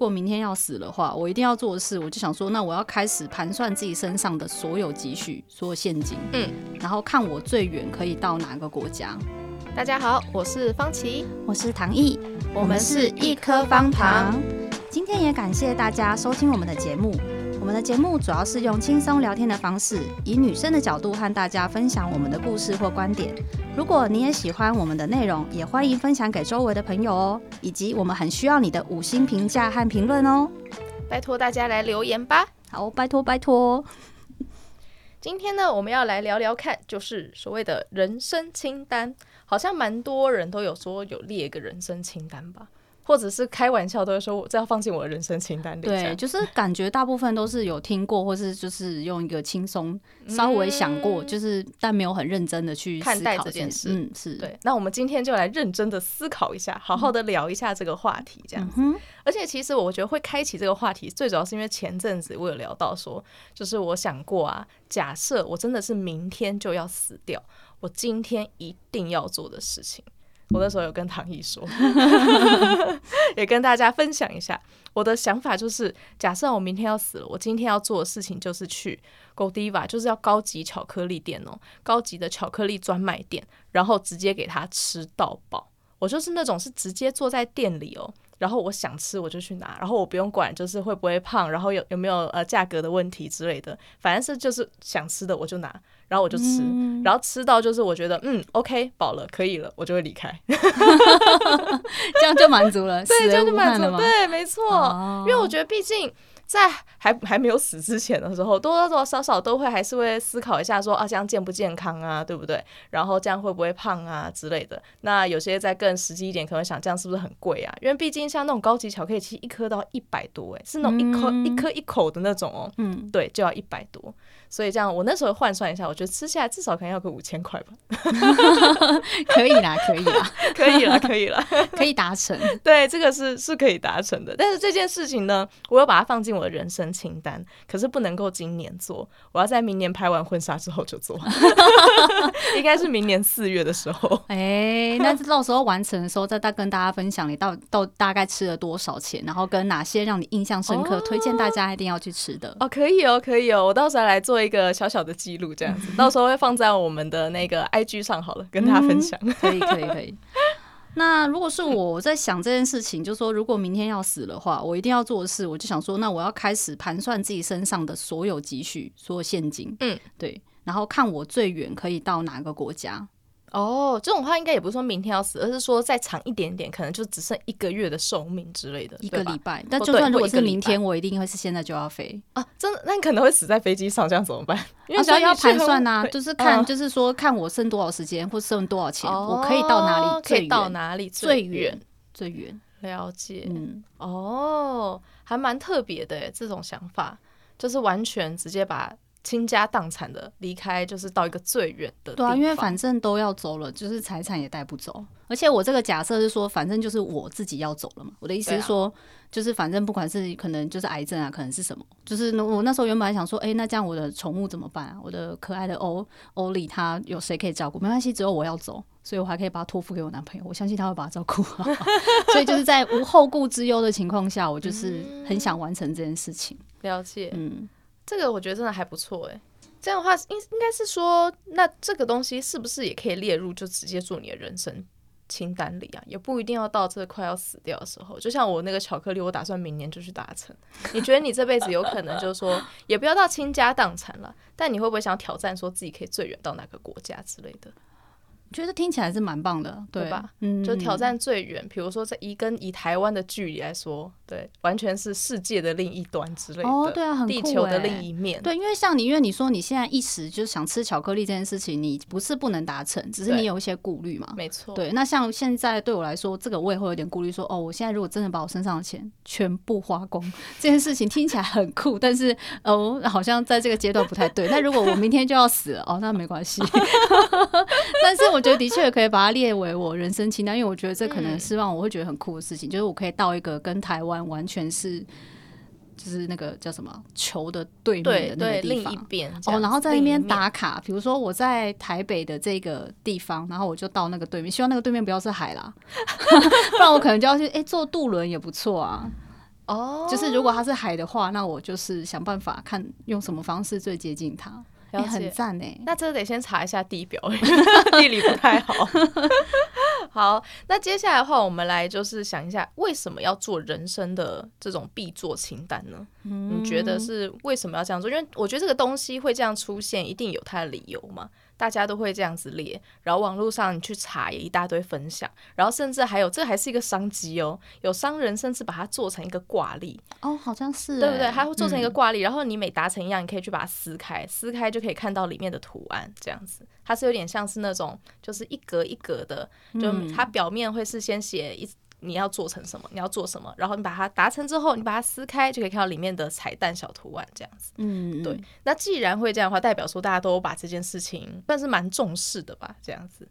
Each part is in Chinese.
如果明天要死的话，我一定要做的事，我就想说，那我要开始盘算自己身上的所有积蓄、所有现金，嗯，然后看我最远可以到哪个国家。大家好，我是方琦，我是唐毅，我们是一颗方糖。今天也感谢大家收听我们的节目。我们的节目主要是用轻松聊天的方式，以女生的角度和大家分享我们的故事或观点。如果你也喜欢我们的内容，也欢迎分享给周围的朋友哦。以及我们很需要你的五星评价和评论哦，拜托大家来留言吧。好，拜托拜托。今天呢，我们要来聊聊看，就是所谓的人生清单，好像蛮多人都有说有列一个人生清单吧。或者是开玩笑都会说，我这要放进我的人生清单里。对，就是感觉大部分都是有听过，或是就是用一个轻松稍微想过，就是但没有很认真的去看待这件事。嗯，是对。那我们今天就来认真的思考一下，好好的聊一下这个话题，这样子。嗯、而且其实我觉得会开启这个话题，最主要是因为前阵子我有聊到说，就是我想过啊，假设我真的是明天就要死掉，我今天一定要做的事情。我那时候有跟唐毅说，也跟大家分享一下我的想法，就是假设我明天要死了，我今天要做的事情就是去 Godiva，就是要高级巧克力店哦，高级的巧克力专卖店，然后直接给他吃到饱。我就是那种是直接坐在店里哦。然后我想吃我就去拿，然后我不用管就是会不会胖，然后有有没有呃价格的问题之类的，反正是就是想吃的我就拿，然后我就吃，嗯、然后吃到就是我觉得嗯 OK 饱了可以了，我就会离开，这样就满足了，对，这样就满足了了，对，没错，哦、因为我觉得毕竟。在还还没有死之前的时候，多多少少都会还是会思考一下说，说啊这样健不健康啊，对不对？然后这样会不会胖啊之类的。那有些再更实际一点，可能想这样是不是很贵啊？因为毕竟像那种高级巧克力，其实一颗都要一百多，诶，是那种一颗、嗯、一颗一口的那种哦。嗯，对，就要一百多。所以这样，我那时候换算一下，我觉得吃下来至少可能要个五千块吧。可以啦，可以啦，可以啦，可以啦，可以达成。对，这个是是可以达成的。但是这件事情呢，我又把它放进我的人生清单，可是不能够今年做，我要在明年拍完婚纱之后就做。应该是明年四月的时候。哎、欸，那到时候完成的时候，再大跟大家分享你到到大概吃了多少钱，然后跟哪些让你印象深刻，哦、推荐大家一定要去吃的。哦，可以哦，可以哦，我到时候来做。一个小小的记录，这样子，到时候会放在我们的那个 IG 上好了，跟大家分享。嗯、可以，可以，可以。那如果是我在想这件事情，就是说如果明天要死的话，我一定要做的事，我就想说，那我要开始盘算自己身上的所有积蓄、所有现金，嗯，对，然后看我最远可以到哪个国家。哦，这种话应该也不是说明天要死，而是说再长一点点，可能就只剩一个月的寿命之类的，一个礼拜。但就算如果是明天，我一定会是现在就要飞啊！真的，那你可能会死在飞机上，这样怎么办？因为要盘算呐，就是看，就是说看我剩多少时间，或剩多少钱，我可以到哪里？可以到哪里最远？最远？了解。嗯，哦，还蛮特别的，这种想法，就是完全直接把。倾家荡产的离开，就是到一个最远的地方。对啊，因为反正都要走了，就是财产也带不走。而且我这个假设是说，反正就是我自己要走了嘛。我的意思是说，啊、就是反正不管是可能就是癌症啊，可能是什么，就是我那时候原本还想说，哎、欸，那这样我的宠物怎么办啊？我的可爱的欧欧里，他有谁可以照顾？没关系，只有我要走，所以我还可以把它托付给我男朋友。我相信他会把它照顾好。所以就是在无后顾之忧的情况下，我就是很想完成这件事情。嗯、了解，嗯。这个我觉得真的还不错哎，这样的话应应该是说，那这个东西是不是也可以列入，就直接做你的人生清单里啊？也不一定要到这快要死掉的时候。就像我那个巧克力，我打算明年就去达成。你觉得你这辈子有可能就是说，也不要到倾家荡产了，但你会不会想挑战，说自己可以最远到哪个国家之类的？觉得听起来是蛮棒的，对，对吧？嗯，就挑战最远，比如说在以跟以台湾的距离来说，对，完全是世界的另一端之类的。哦，对啊，很酷，地球的另一面。对，因为像你，因为你说你现在一时就是想吃巧克力这件事情，你不是不能达成，只是你有一些顾虑嘛。没错。对，那像现在对我来说，这个我也会有点顾虑，说哦，我现在如果真的把我身上的钱全部花光，这件事情听起来很酷，但是哦，好像在这个阶段不太对。那如果我明天就要死了，哦，那没关系。但是我。我觉得的确可以把它列为我人生清单，因为我觉得这可能是让我会觉得很酷的事情，嗯、就是我可以到一个跟台湾完全是，就是那个叫什么球的对面的那个地方，哦，然后在那边打卡。比如说我在台北的这个地方，然后我就到那个对面，希望那个对面不要是海啦，不然我可能就要去哎、欸、坐渡轮也不错啊。哦，就是如果它是海的话，那我就是想办法看用什么方式最接近它。也很赞哎，那这得先查一下地表，地理不太好。好，那接下来的话，我们来就是想一下，为什么要做人生的这种必做清单呢？嗯，你觉得是为什么要这样做？因为我觉得这个东西会这样出现，一定有它的理由嘛。大家都会这样子列，然后网络上你去查也一大堆分享，然后甚至还有这还是一个商机哦，有商人甚至把它做成一个挂历哦，好像是对不对？它会做成一个挂历，嗯、然后你每达成一样，你可以去把它撕开，撕开就可以看到里面的图案，这样子，它是有点像是那种就是一格一格的，就它表面会是先写一。你要做成什么？你要做什么？然后你把它达成之后，你把它撕开，就可以看到里面的彩蛋小图案，这样子。嗯，对。那既然会这样的话，代表说大家都把这件事情算是蛮重视的吧？这样子，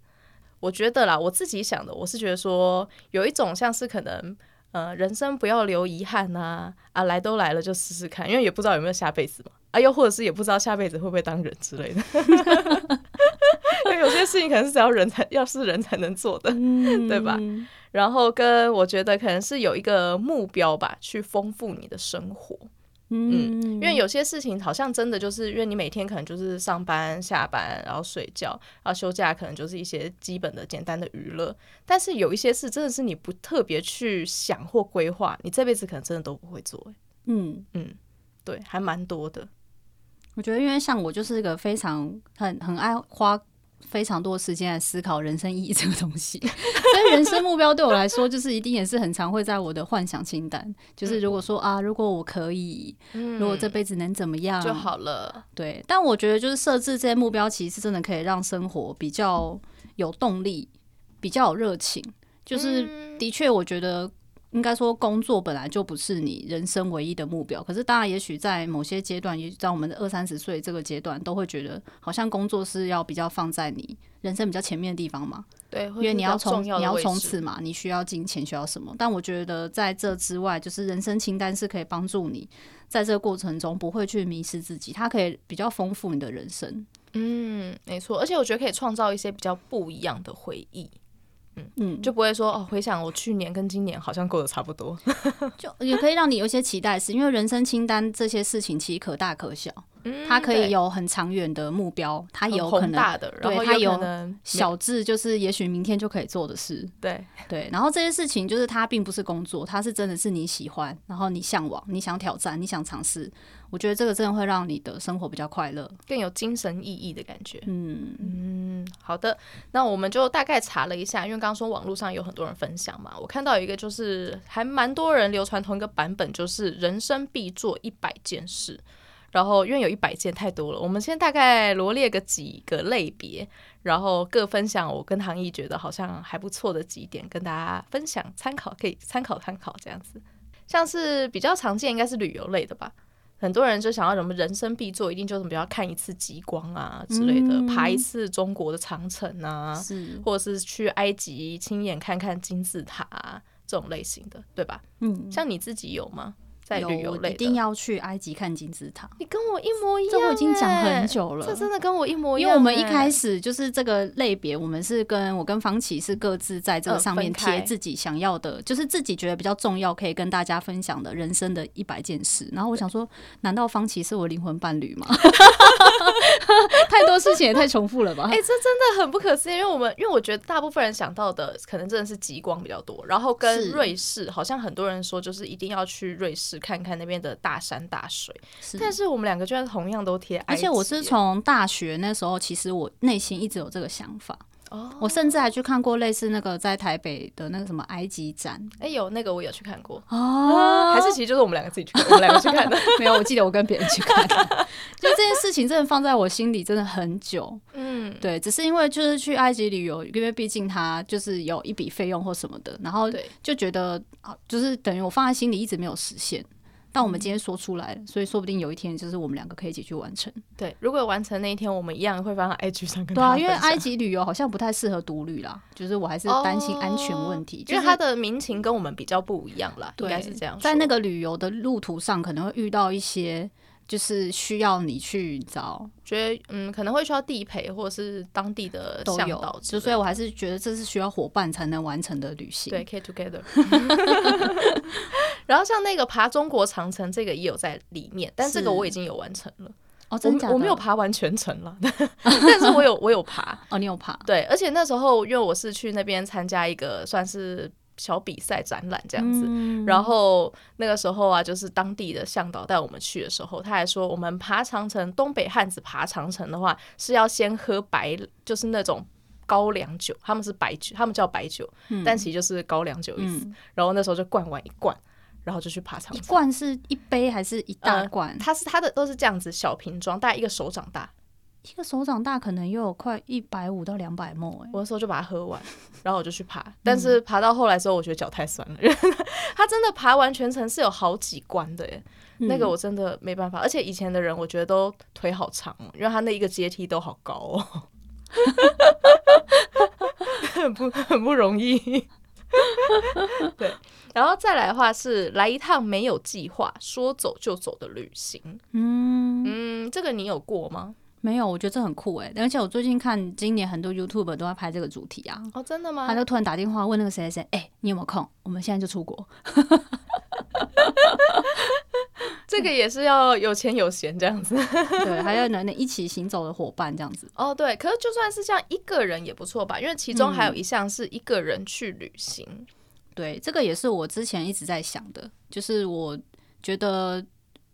我觉得啦，我自己想的，我是觉得说有一种像是可能，呃，人生不要留遗憾啊，啊，来都来了就试试看，因为也不知道有没有下辈子嘛，啊，又或者是也不知道下辈子会不会当人之类的。因 为 有些事情可能是只要人才要是人才能做的，嗯、对吧？然后跟我觉得可能是有一个目标吧，去丰富你的生活。嗯，因为有些事情好像真的就是因为你每天可能就是上班下班，然后睡觉，然后休假可能就是一些基本的简单的娱乐。但是有一些事真的是你不特别去想或规划，你这辈子可能真的都不会做。嗯嗯，对，还蛮多的。我觉得因为像我就是一个非常很很爱花。非常多时间来思考人生意义这个东西，所以人生目标对我来说，就是一定也是很常会在我的幻想清单。就是如果说啊，如果我可以，如果这辈子能怎么样就好了。对，但我觉得就是设置这些目标，其实真的可以让生活比较有动力，比较有热情。就是的确，我觉得。应该说，工作本来就不是你人生唯一的目标。可是，当然，也许在某些阶段，也在我们的二三十岁这个阶段，都会觉得好像工作是要比较放在你人生比较前面的地方嘛。对，因为你要从你要冲刺嘛，你需要金钱，需要什么？但我觉得在这之外，就是人生清单是可以帮助你在这个过程中不会去迷失自己，它可以比较丰富你的人生。嗯，没错，而且我觉得可以创造一些比较不一样的回忆。嗯，就不会说哦，回想我去年跟今年好像过得差不多，就也可以让你有一些期待，是因为人生清单这些事情其实可大可小。它可以有很长远的目标，它有可能大的，然后它有小智，就是也许明天就可以做的事。对对，然后这些事情就是它并不是工作，它是真的是你喜欢，然后你向往，你想挑战，你想尝试。我觉得这个真的会让你的生活比较快乐，更有精神意义的感觉。嗯嗯，好的，那我们就大概查了一下，因为刚刚说网络上有很多人分享嘛，我看到有一个就是还蛮多人流传同一个版本，就是人生必做一百件事。然后，因为有一百件太多了，我们先大概罗列个几个类别，然后各分享我跟唐毅觉得好像还不错的几点，跟大家分享参考，可以参考参考这样子。像是比较常见，应该是旅游类的吧。很多人就想要什么人生必做，一定就是比较看一次极光啊之类的，嗯、爬一次中国的长城啊，是或者是去埃及亲眼看看金字塔、啊、这种类型的，对吧？嗯，像你自己有吗？在旅游类，一定要去埃及看金字塔。你跟我一模一样，这我已经讲很久了。这真的跟我一模一样，因为我们一开始就是这个类别，我们是跟我跟方琦是各自在这个上面贴自己想要的，就是自己觉得比较重要，可以跟大家分享的人生的一百件事。然后我想说，难道方琦是我灵魂伴侣吗？太多事情也太重复了吧？哎、欸，这真的很不可思议。因为我们因为我觉得大部分人想到的可能真的是极光比较多，然后跟瑞士，好像很多人说就是一定要去瑞士。看看那边的大山大水，是，但是我们两个居然同样都贴，而且我是从大学那时候，其实我内心一直有这个想法。哦，我甚至还去看过类似那个在台北的那个什么埃及展，哎、欸，有那个我有去看过哦，还是其实就是我们两个自己去看，我们两个去看的，没有，我记得我跟别人去看的，就这件事情真的放在我心里真的很久，嗯，对，只是因为就是去埃及旅游，因为毕竟它就是有一笔费用或什么的，然后就觉得啊，就是等于我放在心里一直没有实现。但我们今天说出来了，所以说不定有一天就是我们两个可以一起去完成。对，如果完成那一天，我们一样会放在 IG 上跟。对啊，因为埃及旅游好像不太适合独旅啦，就是我还是担心安全问题，因为它的民情跟我们比较不一样啦，应该是这样。在那个旅游的路途上，可能会遇到一些就是需要你去找，觉得嗯可能会需要地陪或者是当地的向导，就所以我还是觉得这是需要伙伴才能完成的旅行。对，K together。然后像那个爬中国长城，这个也有在里面，但这个我已经有完成了。哦，真的？我我没有爬完全程了，但是我有我有爬。哦，你有爬？对，而且那时候因为我是去那边参加一个算是小比赛展览这样子，嗯、然后那个时候啊，就是当地的向导带我们去的时候，他还说我们爬长城，东北汉子爬长城的话是要先喝白，就是那种高粱酒，他们是白酒，他们叫白酒，嗯、但其实就是高粱酒意思。嗯、然后那时候就灌完一罐。然后就去爬长城。一罐是一杯还是一大罐？呃、它是它的都是这样子小瓶装，大概一个手掌大，一个手掌大可能又有快一百五到两百沫。哎。我的时候就把它喝完，然后我就去爬。但是爬到后来之后，我觉得脚太酸了。嗯、它真的爬完全程是有好几关的耶，嗯、那个我真的没办法。而且以前的人我觉得都腿好长，因为他那一个阶梯都好高哦，很不很不容易。对。然后再来的话是来一趟没有计划、说走就走的旅行。嗯嗯，这个你有过吗？没有，我觉得这很酷哎。而且我最近看今年很多 YouTuber 都在拍这个主题啊。哦，真的吗？他就突然打电话问那个谁谁谁，哎，你有没有空？我们现在就出国。这个也是要有钱有闲这样子。对，还要能能一起行走的伙伴这样子。哦，对。可是就算是这样一个人也不错吧？因为其中还有一项是一个人去旅行。嗯对，这个也是我之前一直在想的，就是我觉得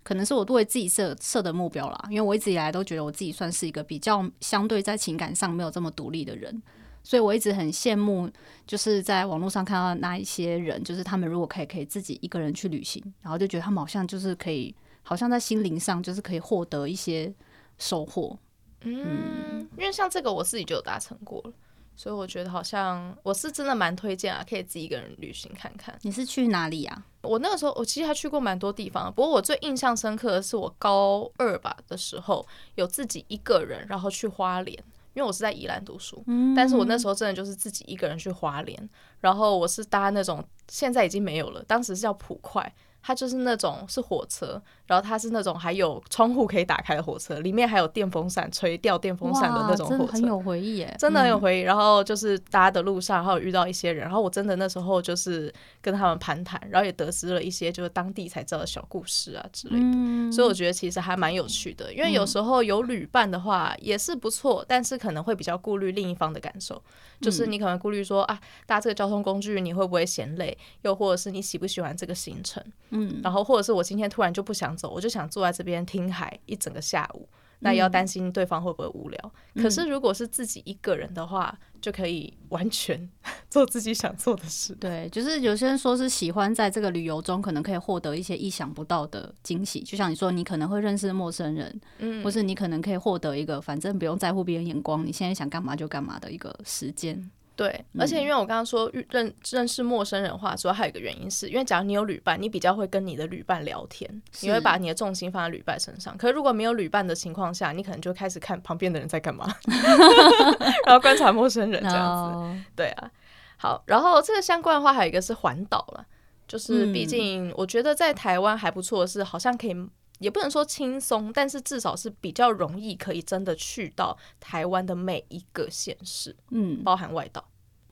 可能是我为自己设设的目标啦，因为我一直以来都觉得我自己算是一个比较相对在情感上没有这么独立的人，所以我一直很羡慕，就是在网络上看到那一些人，就是他们如果可以可以自己一个人去旅行，然后就觉得他们好像就是可以，好像在心灵上就是可以获得一些收获。嗯，嗯，因为像这个我自己就有达成过了。所以我觉得好像我是真的蛮推荐啊，可以自己一个人旅行看看。你是去哪里啊？我那个时候我其实还去过蛮多地方，不过我最印象深刻的是我高二吧的时候有自己一个人，然后去花莲，因为我是在宜兰读书，嗯、但是我那时候真的就是自己一个人去花莲，然后我是搭那种现在已经没有了，当时是叫普快。它就是那种是火车，然后它是那种还有窗户可以打开的火车，里面还有电风扇吹掉电风扇的那种火车，真的很有回忆耶，真的很有回忆。嗯、然后就是搭的路上，然后遇到一些人，然后我真的那时候就是跟他们攀谈，然后也得知了一些就是当地才知道的小故事啊之类的，嗯、所以我觉得其实还蛮有趣的。因为有时候有旅伴的话也是不错，但是可能会比较顾虑另一方的感受，就是你可能顾虑说啊，搭这个交通工具你会不会嫌累，又或者是你喜不喜欢这个行程。嗯，然后或者是我今天突然就不想走，我就想坐在这边听海一整个下午，那也要担心对方会不会无聊。嗯、可是如果是自己一个人的话，就可以完全做自己想做的事。对，就是有些人说是喜欢在这个旅游中可能可以获得一些意想不到的惊喜，就像你说，你可能会认识陌生人，嗯，或是你可能可以获得一个反正不用在乎别人眼光，你现在想干嘛就干嘛的一个时间。对，而且因为我刚刚说认认识陌生人的话，主要还有一个原因是因为假如你有旅伴，你比较会跟你的旅伴聊天，你会把你的重心放在旅伴身上。可是如果没有旅伴的情况下，你可能就开始看旁边的人在干嘛，然后观察陌生人这样子。No. 对啊，好，然后这个相关的话还有一个是环岛了，就是毕竟我觉得在台湾还不错是，好像可以也不能说轻松，但是至少是比较容易可以真的去到台湾的每一个县市，嗯，包含外岛，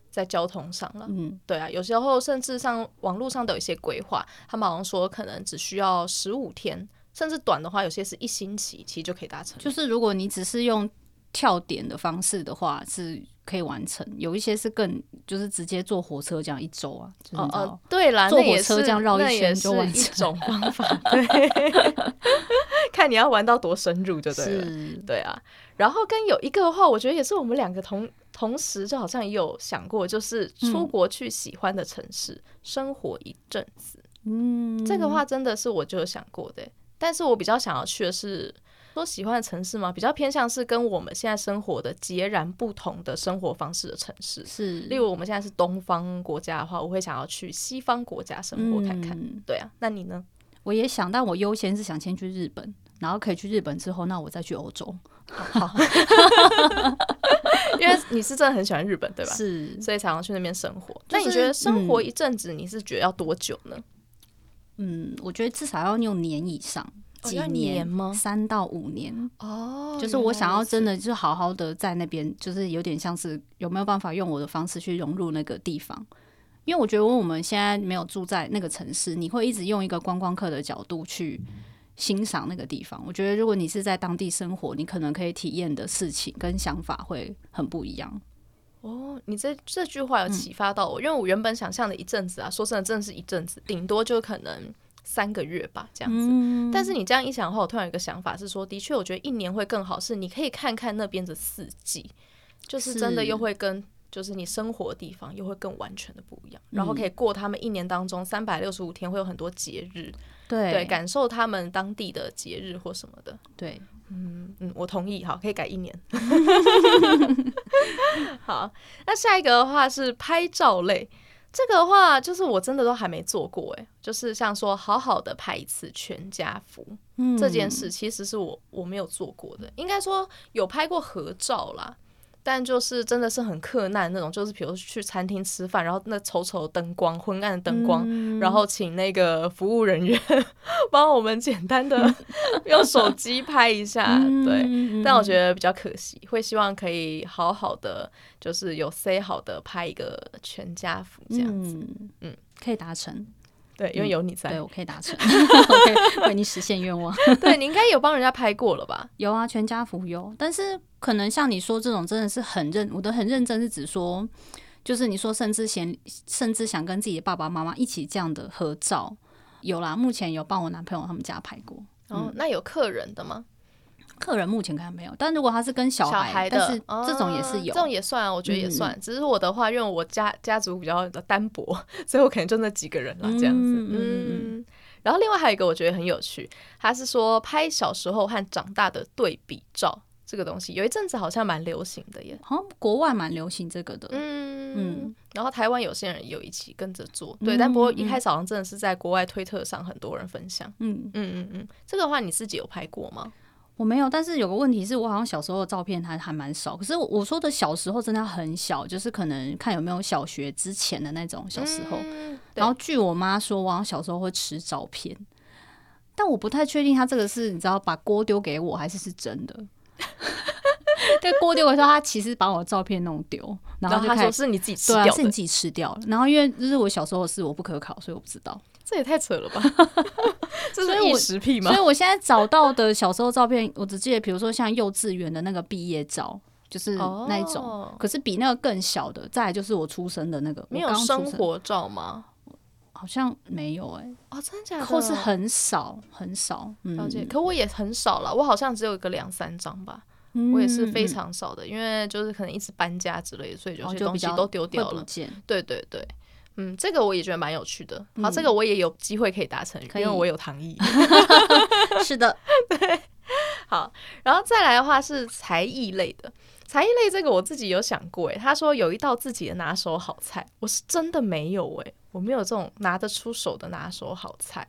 在交通上了，嗯，对啊，有时候甚至上网络上都有一些规划，他们好像说可能只需要十五天，甚至短的话，有些是一星期，其实就可以达成。就是如果你只是用跳点的方式的话，是可以完成；有一些是更就是直接坐火车这样一周啊，就是、哦哦，对啦，坐火车这样绕一圈就完成。一种方法，对。看你要玩到多深入就对了，是对啊。然后跟有一个的话，我觉得也是我们两个同同时就好像也有想过，就是出国去喜欢的城市、嗯、生活一阵子。嗯，这个话真的是我就有想过的，但是我比较想要去的是说喜欢的城市吗，比较偏向是跟我们现在生活的截然不同的生活方式的城市。是，例如我们现在是东方国家的话，我会想要去西方国家生活看看。嗯、对啊，那你呢？我也想，但我优先是想先去日本。然后可以去日本之后，那我再去欧洲。好，因为你是真的很喜欢日本，对吧？是，所以才要去那边生活。那、就是、你觉得生活一阵子，你是觉得要多久呢？嗯，我觉得至少要用年以上，几年，吗？三到五年。哦，就是我想要真的就好好的在那边，就是有点像是有没有办法用我的方式去融入那个地方。因为我觉得我们现在没有住在那个城市，你会一直用一个观光客的角度去欣赏那个地方。我觉得如果你是在当地生活，你可能可以体验的事情跟想法会很不一样。哦，你这这句话有启发到我，嗯、因为我原本想象的一阵子啊，说真的，真的是一阵子，顶多就可能三个月吧，这样子。嗯、但是你这样一想的话，我突然有一个想法是说，的确，我觉得一年会更好，是你可以看看那边的四季，就是真的又会跟就是你生活的地方又会更完全的不一样，嗯、然后可以过他们一年当中三百六十五天会有很多节日，对，对，感受他们当地的节日或什么的，对。嗯嗯，我同意，好，可以改一年。好，那下一个的话是拍照类，这个的话就是我真的都还没做过，哎，就是像说好好的拍一次全家福，嗯，这件事其实是我我没有做过的，应该说有拍过合照啦。但就是真的是很克难那种，就是比如去餐厅吃饭，然后那丑丑的灯光、昏暗的灯光，嗯、然后请那个服务人员 帮我们简单的 用手机拍一下，嗯、对。但我觉得比较可惜，会希望可以好好的，就是有 say 好的拍一个全家福这样子，嗯，嗯可以达成。对，因为有你在，对我可以达成我可以为你实现愿望。对，你应该有帮人家拍过了吧？有啊，全家福有，但是可能像你说这种，真的是很认，我的很认真是指说，就是你说甚至想，甚至想跟自己的爸爸妈妈一起这样的合照，有啦，目前有帮我男朋友他们家拍过。哦，那有客人的吗？客人目前看没有，但如果他是跟小孩，小孩的，但是这种也是有，哦、这种也算啊，我觉得也算。嗯、只是我的话，因为我家家族比较的单薄，所以我可能就那几个人了这样子。嗯，嗯然后另外还有一个我觉得很有趣，他是说拍小时候和长大的对比照这个东西，有一阵子好像蛮流行的耶，好像国外蛮流行这个的。嗯嗯，然后台湾有些人有一起跟着做，对，但不过一开始好像真的是在国外推特上很多人分享。嗯嗯嗯嗯，这个的话你自己有拍过吗？我没有，但是有个问题是我好像小时候的照片还还蛮少。可是我说的小时候真的很小，就是可能看有没有小学之前的那种小时候。嗯、然后据我妈说，我好像小时候会吃照片，但我不太确定她这个是你知道把锅丢给我还是是真的。对，锅丢的时候，她其实把我的照片弄丢，然后她说是你自己吃掉的，是你自己吃掉了。然后因为就是我小时候的事，我不可考，所以我不知道。这也太扯了吧！这是异食癖吗？所以我现在找到的小时候照片，我只记得，比如说像幼稚园的那个毕业照，就是那一种。Oh. 可是比那个更小的，再来就是我出生的那个。没有生活照吗？好像没有哎、欸。哦，真的假的？或是很少很少。了解。嗯、可我也很少了，我好像只有一个两三张吧。嗯、我也是非常少的，因为就是可能一直搬家之类的，所以有些东西都丢掉了。对对对。嗯，这个我也觉得蛮有趣的。好，嗯、这个我也有机会可以达成，因为我有糖艺。是的，对。好，然后再来的话是才艺类的，才艺类这个我自己有想过，诶，他说有一道自己的拿手好菜，我是真的没有，诶，我没有这种拿得出手的拿手好菜，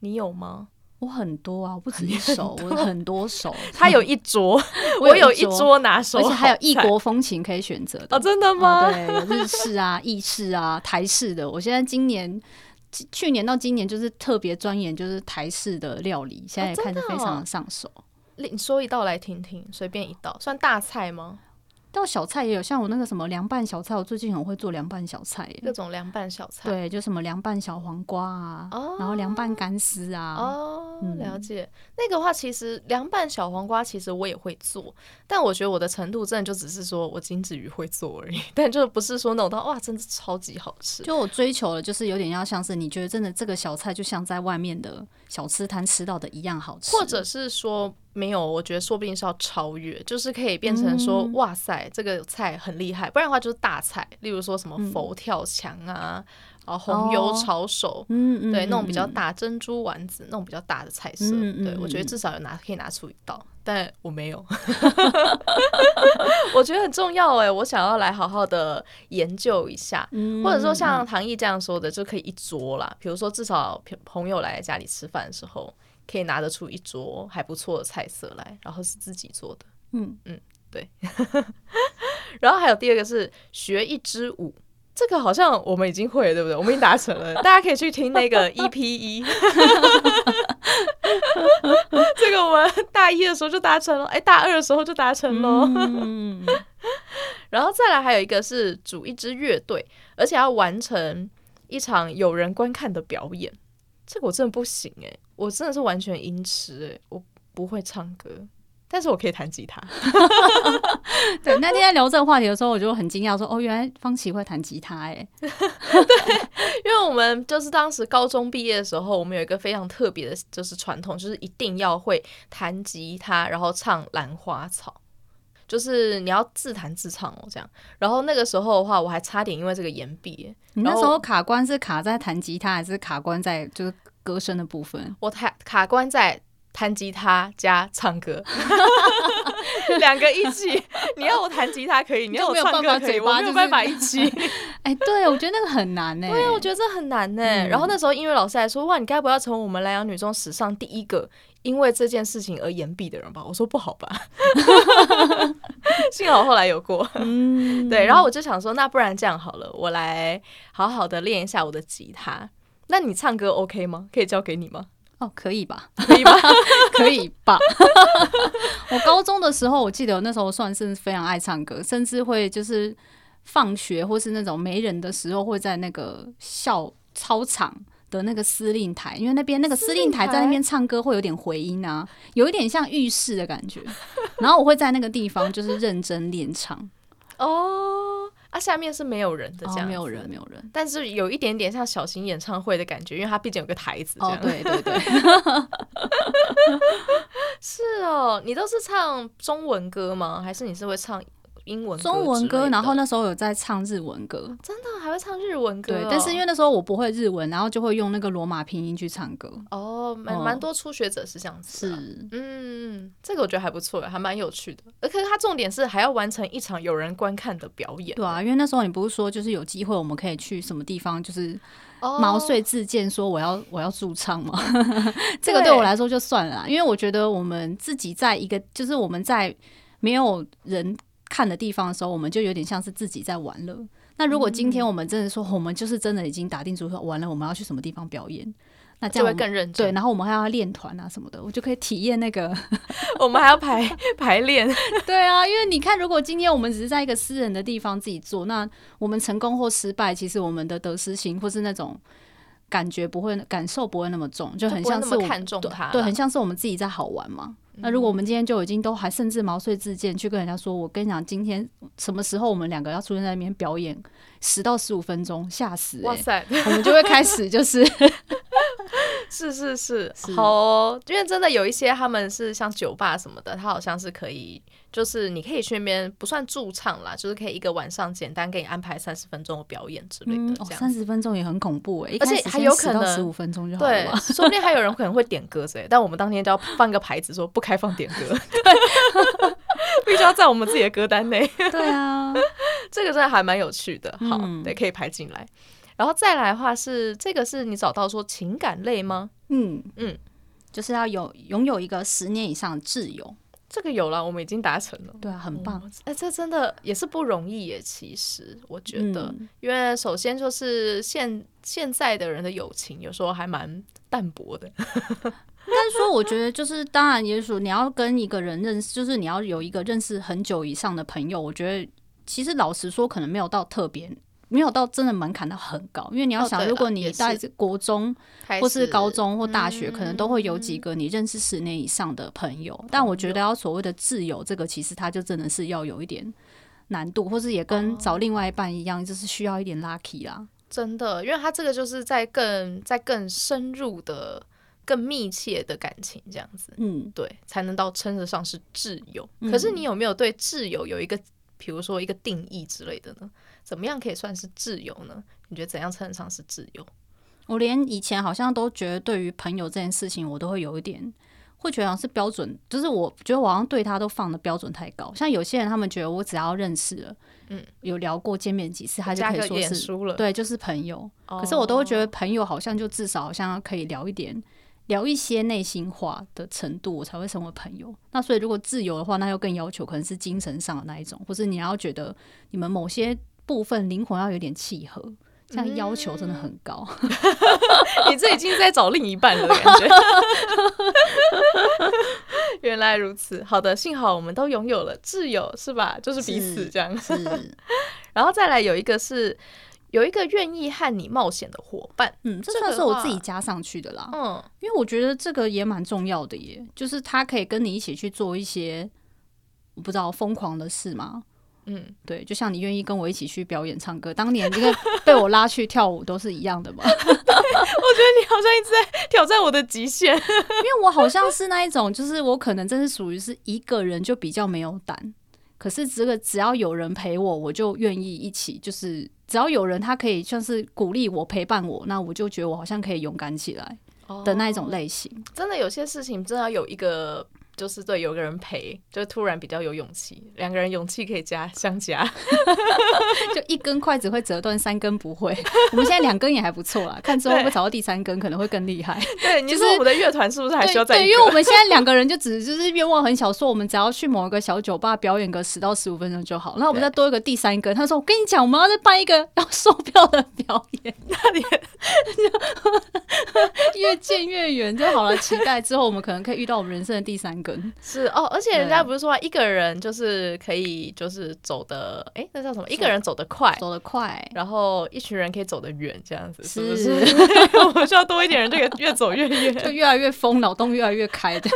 你有吗？我很多啊，我不止一手，我很多手。他有一桌，我有一桌拿手，而且还有异国风情可以选择的。哦，真的吗？对，有日式啊、意式啊、台式的。我现在今年、去年到今年就是特别钻研，就是台式的料理，现在也看着非常的上手。你说一道来听听，随便一道，算大菜吗？到小菜也有，像我那个什么凉拌小菜，我最近很会做凉拌小菜，各种凉拌小菜。对，就什么凉拌小黄瓜啊，哦、然后凉拌干丝啊。哦，嗯、了解。那个话其实凉拌小黄瓜其实我也会做，但我觉得我的程度真的就只是说我仅止于会做而已，但就不是说那种到哇，真的超级好吃。就我追求的就是有点要像是你觉得真的这个小菜就像在外面的小吃摊吃到的一样好吃，或者是说。没有，我觉得说不定是要超越，就是可以变成说，嗯、哇塞，这个菜很厉害。不然的话就是大菜，例如说什么佛跳墙啊，然后、嗯、红油抄手，哦、嗯对，那种比较大珍珠丸子，那种比较大的菜色，嗯、对我觉得至少有拿可以拿出一道，但我没有。我觉得很重要哎，我想要来好好的研究一下，嗯、或者说像唐毅这样说的，就可以一桌啦。比如说至少朋友来家里吃饭的时候。可以拿得出一桌还不错的菜色来，然后是自己做的。嗯嗯，对。然后还有第二个是学一支舞，这个好像我们已经会了，对不对？我们已经达成了，大家可以去听那个 EP 一。这个我们大一的时候就达成了，哎，大二的时候就达成了。嗯 然后再来还有一个是组一支乐队，而且要完成一场有人观看的表演。这个我真的不行诶，我真的是完全音痴诶，我不会唱歌。但是我可以弹吉他。对，那天在聊这个话题的时候，我就很惊讶，说：“哦，原来方琦会弹吉他哎。”对，因为我们就是当时高中毕业的时候，我们有一个非常特别的，就是传统，就是一定要会弹吉他，然后唱《兰花草》，就是你要自弹自唱哦，这样。然后那个时候的话，我还差点因为这个延毕。你那时候卡关是卡在弹吉他，还是卡关在就是歌声的部分？我弹卡关在。弹吉他加唱歌，两个一起。你要我弹吉他可以，你要我唱歌可以，我没有办法一起。哎，对，我觉得那个很难呢。对，我觉得这很难呢。然后那时候音乐老师还说：“哇，你该不要成为我们莱阳女中史上第一个因为这件事情而言毕的人吧？”我说：“不好吧。”幸好后来有过。嗯，对。然后我就想说，那不然这样好了，我来好好的练一下我的吉他。那你唱歌 OK 吗？可以交给你吗？哦，可以吧？可以吧？可以吧？我高中的时候，我记得我那时候算是非常爱唱歌，甚至会就是放学或是那种没人的时候，会在那个校操场的那个司令台，因为那边那个司令台在那边唱歌会有点回音啊，有一点像浴室的感觉。然后我会在那个地方就是认真练唱。哦。它、啊、下面是没有人的，这样、哦、没有人，没有人，但是有一点点像小型演唱会的感觉，因为它毕竟有个台子。哦，对对对，是哦。你都是唱中文歌吗？还是你是会唱？英文中文歌，然后那时候有在唱日文歌，真的还会唱日文歌。哦。对，但是因为那时候我不会日文，然后就会用那个罗马拼音去唱歌。哦，蛮蛮多初学者是这样子。是，嗯，这个我觉得还不错，还蛮有趣的。而可是它重点是还要完成一场有人观看的表演。对啊，因为那时候你不是说就是有机会我们可以去什么地方，就是毛遂自荐说我要我要驻唱吗？这个对我来说就算了啦，因为我觉得我们自己在一个就是我们在没有人。看的地方的时候，我们就有点像是自己在玩乐。那如果今天我们真的说，我们就是真的已经打定主意说完了，我们要去什么地方表演，那这样就会更认真。对，然后我们还要练团啊什么的，我就可以体验那个。我们还要排 排练。对啊，因为你看，如果今天我们只是在一个私人的地方自己做，那我们成功或失败，其实我们的得失心或是那种感觉不会感受不会那么重，就很像是我们看重它，对，很像是我们自己在好玩嘛。那如果我们今天就已经都还甚至毛遂自荐去跟人家说，我跟你讲，今天什么时候我们两个要出现在那边表演十到十五分钟，吓死、欸！哇塞，我们就会开始就是。是是是，好哦，因为真的有一些他们是像酒吧什么的，他好像是可以，就是你可以去那边不算驻唱啦，就是可以一个晚上简单给你安排三十分钟的表演之类的。这样三十分钟也很恐怖哎，而且还有可能十五分钟就好了。对，说不定还有人可能会点歌之类，但我们当天就要放个牌子说不开放点歌，对，必须要在我们自己的歌单内。对啊，这个真的还蛮有趣的，好，对，可以排进来。然后再来的话是这个是你找到说情感类吗？嗯嗯，就是要有拥有一个十年以上的挚友，这个有了，我们已经达成了。对啊，很棒。哎、嗯，这真的也是不容易耶。其实我觉得，嗯、因为首先就是现现在的人的友情有时候还蛮淡薄的。但是说，我觉得就是当然，也许你要跟一个人认识，就是你要有一个认识很久以上的朋友，我觉得其实老实说，可能没有到特别。没有到真的门槛到很高，因为你要想，如果你在国中或是高中或大学，可能都会有几个你认识十年以上的朋友。但我觉得要所谓的挚友，这个其实它就真的是要有一点难度，或是也跟找另外一半一样，就是需要一点 lucky 啦。真的，因为他这个就是在更在更深入的、更密切的感情这样子，嗯，对，才能到称得上是挚友。可是你有没有对挚友有一个，比如说一个定义之类的呢？怎么样可以算是自由呢？你觉得怎样称得上是自由？我连以前好像都觉得，对于朋友这件事情，我都会有一点会觉得好像是标准，就是我觉得我好像对他都放的标准太高。像有些人，他们觉得我只要认识了，嗯，有聊过、见面几次，他就可以说是对，就是朋友。可是我都会觉得朋友好像就至少好像可以聊一点，聊一些内心话的程度，我才会成为朋友。那所以如果自由的话，那又更要求可能是精神上的那一种，或是你要觉得你们某些。部分灵魂要有点契合，这样要求真的很高。嗯、你这已经在找另一半了的感觉。原原来如此，好的，幸好我们都拥有了挚友，是吧？就是彼此这样。是，是然后再来有一个是有一个愿意和你冒险的伙伴，嗯，这算是我自己加上去的啦。嗯，因为我觉得这个也蛮重要的耶，就是他可以跟你一起去做一些我不知道疯狂的事吗？嗯，对，就像你愿意跟我一起去表演唱歌，当年这个被我拉去跳舞都是一样的嘛。我觉得你好像一直在挑战我的极限，因为我好像是那一种，就是我可能真是属于是一个人就比较没有胆，可是这个只要有人陪我，我就愿意一起，就是只要有人他可以像是鼓励我、陪伴我，那我就觉得我好像可以勇敢起来的那一种类型。真的有些事情真的要有一个。就是对，有个人陪，就突然比较有勇气。两个人勇气可以加相加，就一根筷子会折断，三根不会。我们现在两根也还不错啦，看之后会不会找到第三根，可能会更厉害。对，你说我们的乐团是不是还需要再？对，因为我们现在两个人就只就是愿望很小，说我们只要去某一个小酒吧表演个十到十五分钟就好。那我们再多一个第三根，他说：“我跟你讲，我们要再办一个要售票的表演，那里 越见越远就好了。期待之后我们可能可以遇到我们人生的第三根。”是哦，而且人家不是说一个人就是可以就是走的，哎、欸，那叫什么？一个人走得快，走得快，然后一群人可以走得远，这样子是不是？是 我们需要多一点人，就可以越走越远，就越来越疯，脑洞越来越开的。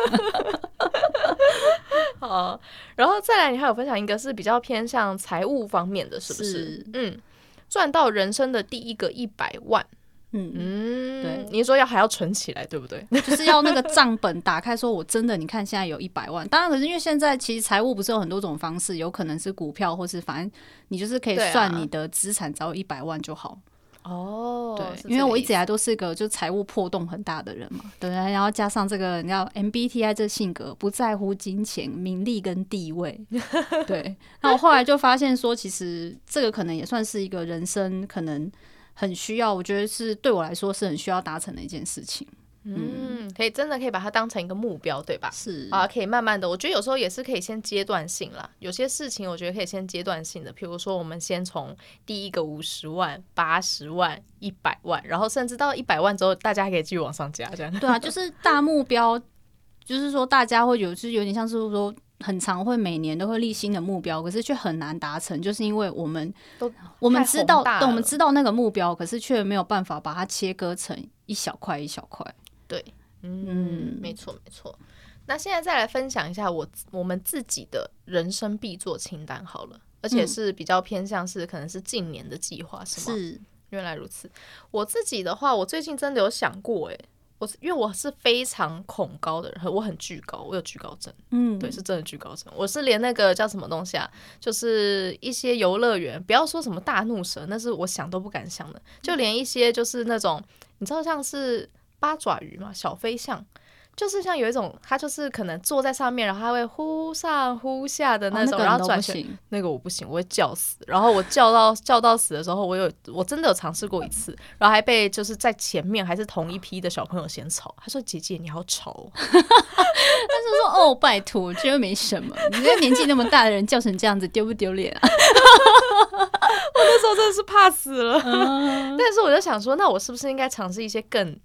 好，然后再来，你还有分享一个是比较偏向财务方面的，是不是？是嗯，赚到人生的第一个一百万。嗯嗯，对，你说要还要存起来，对不对？就是要那个账本打开，说我真的，你看现在有一百万。当然，可是因为现在其实财务不是有很多种方式，有可能是股票，或是反正你就是可以算你的资产，只要一百万就好。哦，对，因为我一直以来都是一个就财务破洞很大的人嘛，对，然后加上这个你知道 MBTI 这性格不在乎金钱、名利跟地位，对。那我后来就发现说，其实这个可能也算是一个人生可能。很需要，我觉得是对我来说是很需要达成的一件事情。嗯，可以真的可以把它当成一个目标，对吧？是啊，可以慢慢的。我觉得有时候也是可以先阶段性啦，有些事情我觉得可以先阶段性的，比如说我们先从第一个五十万、八十万、一百万，然后甚至到一百万之后，大家还可以继续往上加，这样。对啊，就是大目标，就是说大家会有，就是有点像是说。很常会每年都会立新的目标，可是却很难达成，就是因为我们都我们知道，我们知道那个目标，可是却没有办法把它切割成一小块一小块。对，嗯，嗯没错没错。那现在再来分享一下我我们自己的人生必做清单好了，而且是比较偏向是可能是近年的计划，是吗？是，原来如此。我自己的话，我最近真的有想过，诶。我因为我是非常恐高的人，我很惧高，我有惧高症。嗯，对，是真的惧高症。我是连那个叫什么东西啊，就是一些游乐园，不要说什么大怒蛇，那是我想都不敢想的。就连一些就是那种，你知道像是八爪鱼嘛，小飞象。就是像有一种，他就是可能坐在上面，然后他会忽上忽下的那种，然后转圈。那个我不行，我会叫死。然后我叫到叫到死的时候，我有我真的有尝试过一次，然后还被就是在前面还是同一批的小朋友嫌吵。他说：“姐姐你好吵。” 他就说：“哦，拜托，我觉得没什么。你这个年纪那么大的人叫成这样子，丢不丢脸啊？”我那时候真的是怕死了。但是我就想说，那我是不是应该尝试一些更？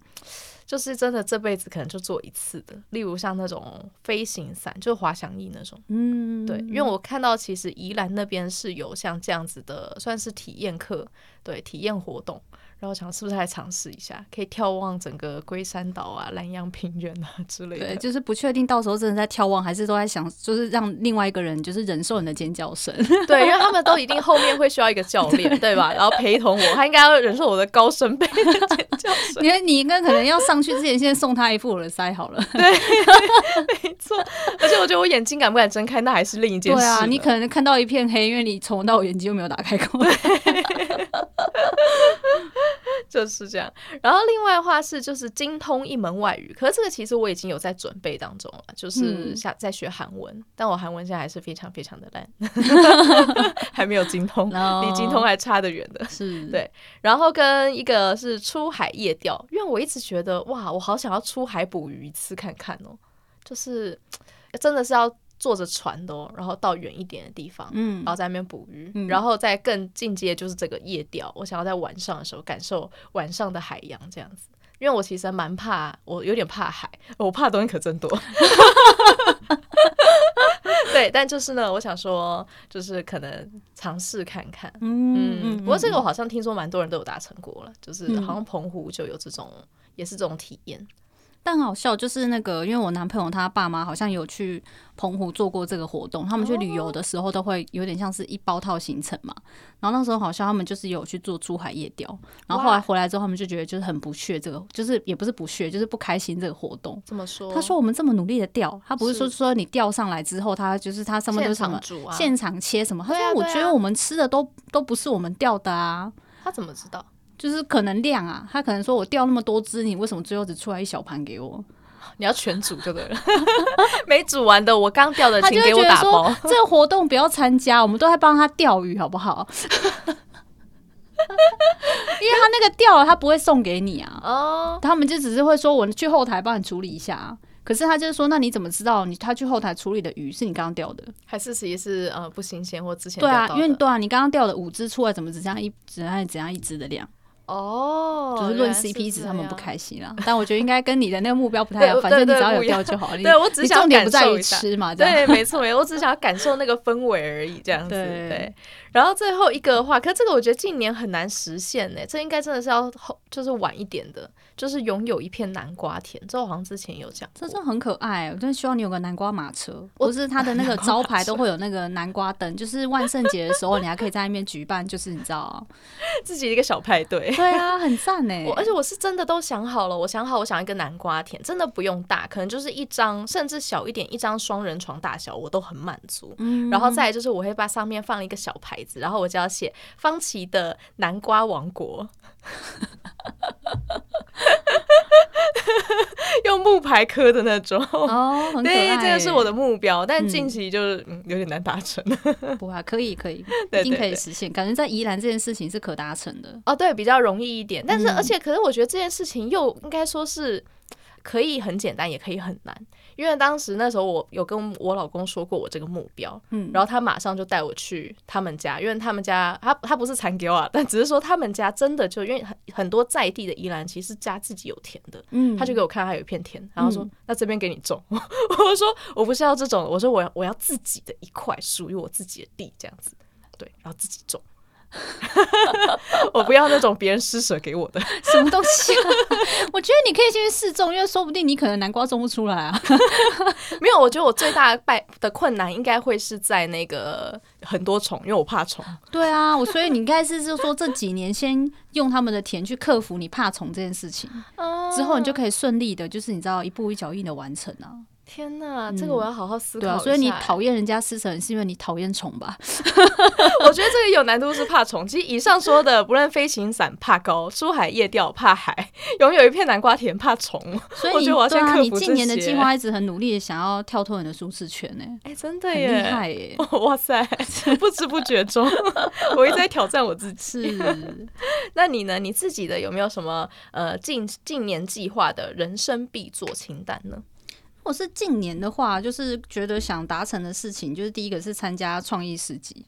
就是真的这辈子可能就做一次的，例如像那种飞行伞，就是滑翔翼那种。嗯，对，因为我看到其实宜兰那边是有像这样子的，算是体验课，对，体验活动。然后想是不是来尝试一下，可以眺望整个龟山岛啊、南洋平原啊 之类的。对，就是不确定到时候真的在眺望，还是都在想，就是让另外一个人就是忍受你的尖叫声。对，因为他们都一定后面会需要一个教练，对，吧？然后陪同我，他应该要忍受我的高声贝的尖叫声。你看，你应该可能要上去之前，先送他一副耳塞好了。对，没错。而且我觉得我眼睛敢不敢睁开，那还是另一件事。对啊，你可能看到一片黑，因为你从头到尾眼睛又没有打开过。就是这样，然后另外的话是就是精通一门外语，可是这个其实我已经有在准备当中了，就是想在学韩文，嗯、但我韩文现在还是非常非常的烂，还没有精通，离精通还差得远的，是对。然后跟一个是出海夜钓，因为我一直觉得哇，我好想要出海捕鱼一次看看哦，就是真的是要。坐着船的，哦，然后到远一点的地方，嗯，然后在那边捕鱼，嗯，然后再更进阶就是这个夜钓。我想要在晚上的时候感受晚上的海洋这样子，因为我其实蛮怕，我有点怕海，我怕的东西可真多。对，但就是呢，我想说，就是可能尝试看看。嗯嗯，不过这个我好像听说蛮多人都有达成过了，就是好像澎湖就有这种，也是这种体验。但好笑就是那个，因为我男朋友他爸妈好像有去澎湖做过这个活动，他们去旅游的时候都会有点像是一包套行程嘛。然后那时候好像他们就是有去做珠海夜钓，然后后来回来之后，他们就觉得就是很不屑这个，就是也不是不屑，就是不开心这个活动。怎么说？他说我们这么努力的钓，他不是说说你钓上来之后，他就是他上面都是什么现场切什么？他说我觉得我们吃的都都不是我们钓的啊。他怎么知道？就是可能量啊，他可能说我钓那么多只，你为什么最后只出来一小盘给我？你要全煮就对了，没煮完的我刚钓的，请给我打包。这个活动不要参加，我们都在帮他钓鱼，好不好？因为他那个钓了，他不会送给你啊。哦，他们就只是会说我去后台帮你处理一下。可是他就是说，那你怎么知道你他去后台处理的鱼是你刚刚钓的，还是其实是呃不新鲜或之前？对啊，因为对啊，你刚刚钓的五只出来，怎么只这样一只还怎样一只的量？哦，就是论 CP 值，他们不开心啦。但我觉得应该跟你的那个目标不太一样，反正你只要有掉就好。对，对我只想重点不在于吃嘛，对，没错，没错，我只想要感受那个氛围而已，这样子。对。然后最后一个的话，可是这个我觉得近年很难实现呢。这应该真的是要后，就是晚一点的，就是拥有一片南瓜田。这我好像之前有讲，这真的很可爱。我真的希望你有个南瓜马车，不是它的那 个招牌都会有那个南瓜灯，就是万圣节的时候，你还可以在那边举办，就是你知道 自己一个小派对。对啊，很赞呢。而且我是真的都想好了，我想好，我想一个南瓜田，真的不用大，可能就是一张，甚至小一点，一张双人床大小，我都很满足。嗯，然后再来就是我会把上面放一个小牌子，然后我就要写。方琦的南瓜王国，用木牌刻的那种哦，很可。对，这个是我的目标，但近期就是、嗯、有点难达成。不啊，可以可以，一定可以实现。感觉在宜兰这件事情是可达成的哦，对，比较容易一点。但是，而且，可是我觉得这件事情又应该说是可以很简单，也可以很难。因为当时那时候我有跟我老公说过我这个目标，嗯，然后他马上就带我去他们家，因为他们家他他不是残给啊，但只是说他们家真的就因为很很多在地的宜兰其实家自己有田的，嗯，他就给我看他有一片田，然后说、嗯、那这边给你种，我说我不是要这种，我说我要我要自己的一块属于我自己的地这样子，对，然后自己种。我不要那种别人施舍给我的 什么东西啊！我觉得你可以先去试种，因为说不定你可能南瓜种不出来啊。没有，我觉得我最大的的困难应该会是在那个很多虫，因为我怕虫。对啊，我所以你应该是就是说这几年先用他们的田去克服你怕虫这件事情，之后你就可以顺利的，就是你知道一步一脚印的完成啊。天呐，这个我要好好思考、嗯、对啊，所以你讨厌人家施舍，是因为你讨厌虫吧？我觉得这个有难度是怕虫。其实以上说的，不论飞行伞怕高，出海夜钓怕海，拥有一片南瓜田怕虫。所以你我觉得我对啊，你近年的计划一直很努力的想要跳脱你的舒适圈呢。哎、欸，真的耶，厉害耶！哇塞，不知不觉中，我一直在挑战我自己。是，那你呢？你自己的有没有什么呃近近年计划的人生必做清单呢？我是近年的话，就是觉得想达成的事情，就是第一个是参加创意市集。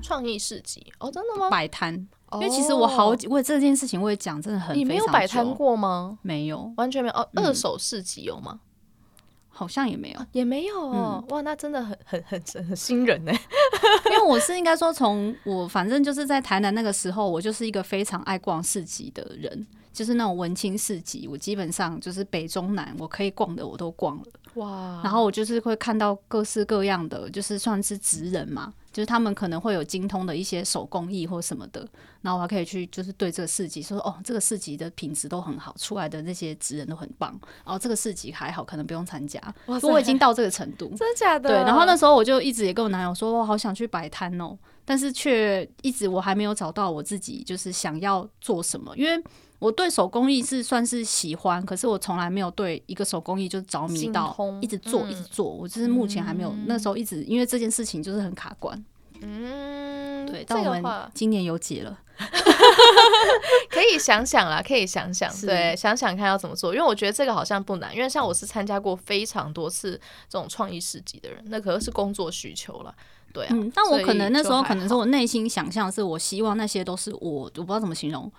创意市集哦，真的吗？摆摊，因为其实我好为这件事情，我也讲真的很。你没有摆摊过吗？没有，完全没有。哦，二手市集有吗？好像也没有，也没有。哇，那真的很很很很新人呢。因为我是应该说，从我反正就是在台南那个时候，我就是一个非常爱逛市集的人。就是那种文青市集，我基本上就是北中南我可以逛的我都逛了。哇！然后我就是会看到各式各样的，就是算是职人嘛，就是他们可能会有精通的一些手工艺或什么的，然后我还可以去就是对这个市集说，哦，这个市集的品质都很好，出来的那些职人都很棒。然后这个市集还好，可能不用参加。哇！我已经到这个程度，真的假的？对。然后那时候我就一直也跟我男友说，我好想去摆摊哦，但是却一直我还没有找到我自己就是想要做什么，因为。我对手工艺是算是喜欢，可是我从来没有对一个手工艺就着迷到一直做一直做。我就是目前还没有，那时候一直因为这件事情就是很卡关。嗯，对。但我们今年有解了，可以想想啦，可以想想，对，想想看要怎么做。因为我觉得这个好像不难，因为像我是参加过非常多次这种创意市集的人，那可能是工作需求了。对啊，但我可能那时候可能是我内心想象，是我希望那些都是我，我不知道怎么形容。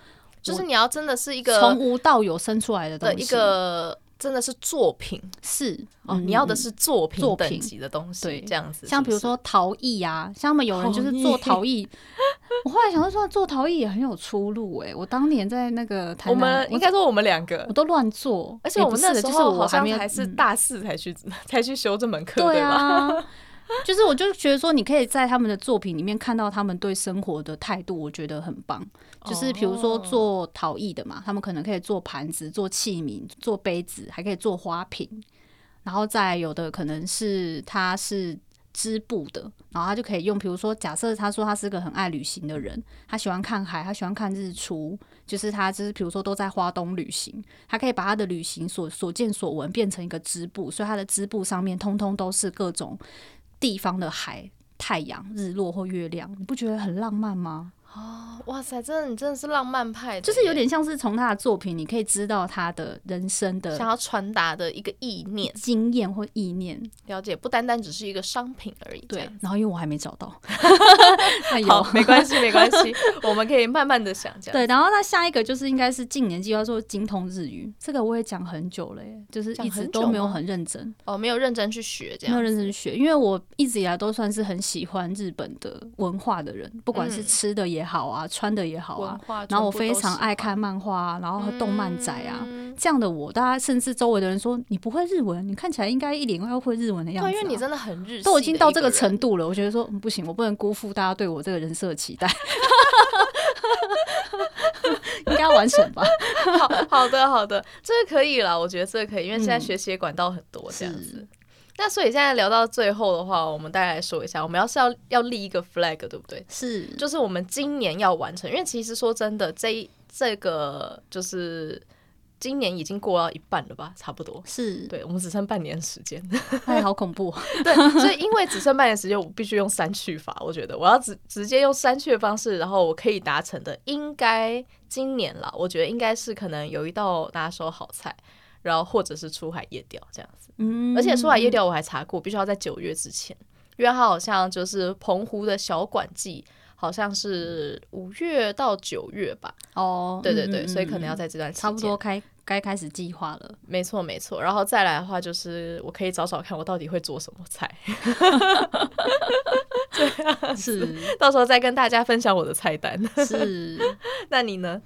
就是你要真的是一个从无到有生出来的东一个真的是作品，是哦，嗯你要的是作品作品等级的东西，对这样子是是。像比如说陶艺啊，像他们有人就是做陶艺，我后来想到说做陶艺也很有出路哎、欸。我当年在那个台南，我们应该说我们两个我都乱做，而且我们那时候我好像还是大四才去、嗯、才去修这门课。对吧就是我就觉得说，你可以在他们的作品里面看到他们对生活的态度，我觉得很棒。就是比如说做陶艺的嘛，他们可能可以做盘子、做器皿、做杯子，还可以做花瓶。然后再有的可能是他是织布的，然后他就可以用，比如说假设他说他是个很爱旅行的人，他喜欢看海，他喜欢看日出，就是他就是比如说都在花东旅行，他可以把他的旅行所所见所闻变成一个织布，所以他的织布上面通通都是各种。地方的海、太阳、日落或月亮，你不觉得很浪漫吗？哦，哇塞，真的，你真的是浪漫派的，就是有点像是从他的作品，你可以知道他的人生的想要传达的一个意念、经验或意念。了解，不单单只是一个商品而已。对，然后因为我还没找到，好，没关系，没关系，我们可以慢慢的想。对，然后那下一个就是应该是近年计划做精通日语，这个我也讲很久了耶，就是一直都没有很认真哦，没有认真去学，这样没有认真去学，因为我一直以来都算是很喜欢日本的文化的人，不管是吃的也好啊，穿的也好啊，然后我非常爱看漫画啊，然后和动漫宅啊，嗯、这样的我，大家甚至周围的人说你不会日文，你看起来应该一脸要会日文的样子、啊。对，因为你真的很日，都已经到这个程度了，我觉得说、嗯、不行，我不能辜负大家对我这个人设的期待，应该要完成吧？好好的，好的，这个可以了，我觉得这个可以，因为现在学习管道很多，这样子。嗯那所以现在聊到最后的话，我们大概来说一下，我们要是要要立一个 flag，对不对？是，就是我们今年要完成，因为其实说真的，这这个就是今年已经过到一半了吧，差不多。是，对，我们只剩半年时间，哎，好恐怖。对，所以因为只剩半年时间，我必须用删去法。我觉得我要直直接用删去的方式，然后我可以达成的，应该今年了。我觉得应该是可能有一道拿手好菜。然后或者是出海夜钓这样子，嗯，而且出海夜钓我还查过，必须要在九月之前，因为它好像就是澎湖的小管季，好像是五月到九月吧。哦，对对对，所以可能要在这段期间差不多开该开始计划了。没错没错，然后再来的话就是我可以找找看我到底会做什么菜，对啊是到时候再跟大家分享我的菜单。是，那你呢？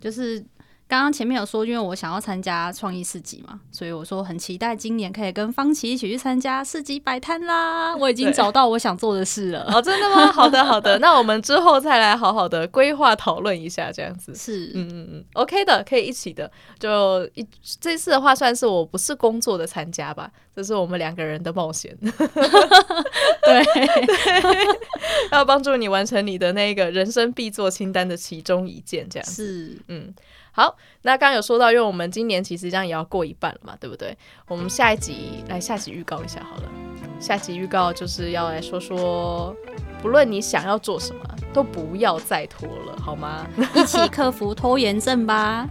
就是。刚刚前面有说，因为我想要参加创意市集嘛，所以我说很期待今年可以跟方琦一起去参加市集摆摊啦。我已经找到我想做的事了。哦，真的吗？好的，好的。那我们之后再来好好的规划讨论一下，这样子是，嗯嗯嗯，OK 的，可以一起的。就一这次的话，算是我不是工作的参加吧，这是我们两个人的冒险。对，要帮助你完成你的那个人生必做清单的其中一件，这样子是，嗯。好，那刚刚有说到，因为我们今年其实这样也要过一半了嘛，对不对？我们下一集来下集预告一下好了。下集预告就是要来说说，不论你想要做什么，都不要再拖了，好吗？一起克服拖延症吧。